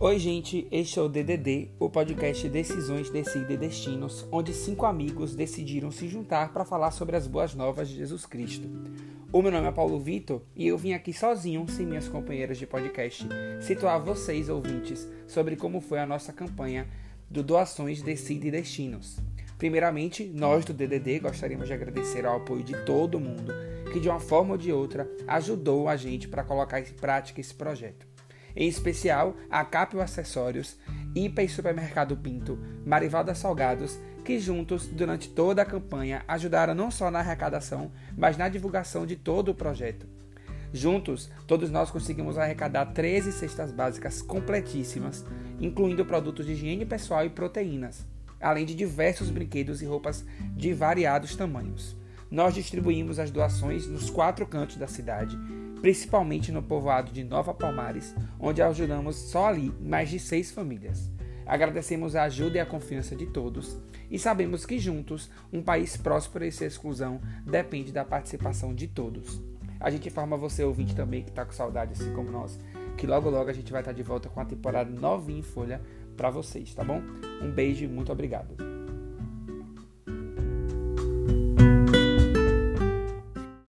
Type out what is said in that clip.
Oi, gente, este é o DDD, o podcast Decisões, Decide Destinos, onde cinco amigos decidiram se juntar para falar sobre as boas novas de Jesus Cristo. O meu nome é Paulo Vitor e eu vim aqui sozinho, sem minhas companheiras de podcast, situar vocês, ouvintes, sobre como foi a nossa campanha do Doações, Decide Destinos. Primeiramente, nós do DDD gostaríamos de agradecer ao apoio de todo mundo que, de uma forma ou de outra, ajudou a gente para colocar em prática esse projeto em especial a Capio Acessórios, IPA e Supermercado Pinto, Marivalda Salgados, que juntos, durante toda a campanha, ajudaram não só na arrecadação, mas na divulgação de todo o projeto. Juntos, todos nós conseguimos arrecadar 13 cestas básicas completíssimas, incluindo produtos de higiene pessoal e proteínas, além de diversos brinquedos e roupas de variados tamanhos. Nós distribuímos as doações nos quatro cantos da cidade principalmente no povoado de Nova Palmares, onde ajudamos só ali mais de seis famílias. Agradecemos a ajuda e a confiança de todos e sabemos que juntos um país próspero e sem exclusão depende da participação de todos. A gente informa você, ouvinte, também que está com saudade, assim como nós, que logo logo a gente vai estar tá de volta com a temporada novinha em folha para vocês, tá bom? Um beijo e muito obrigado.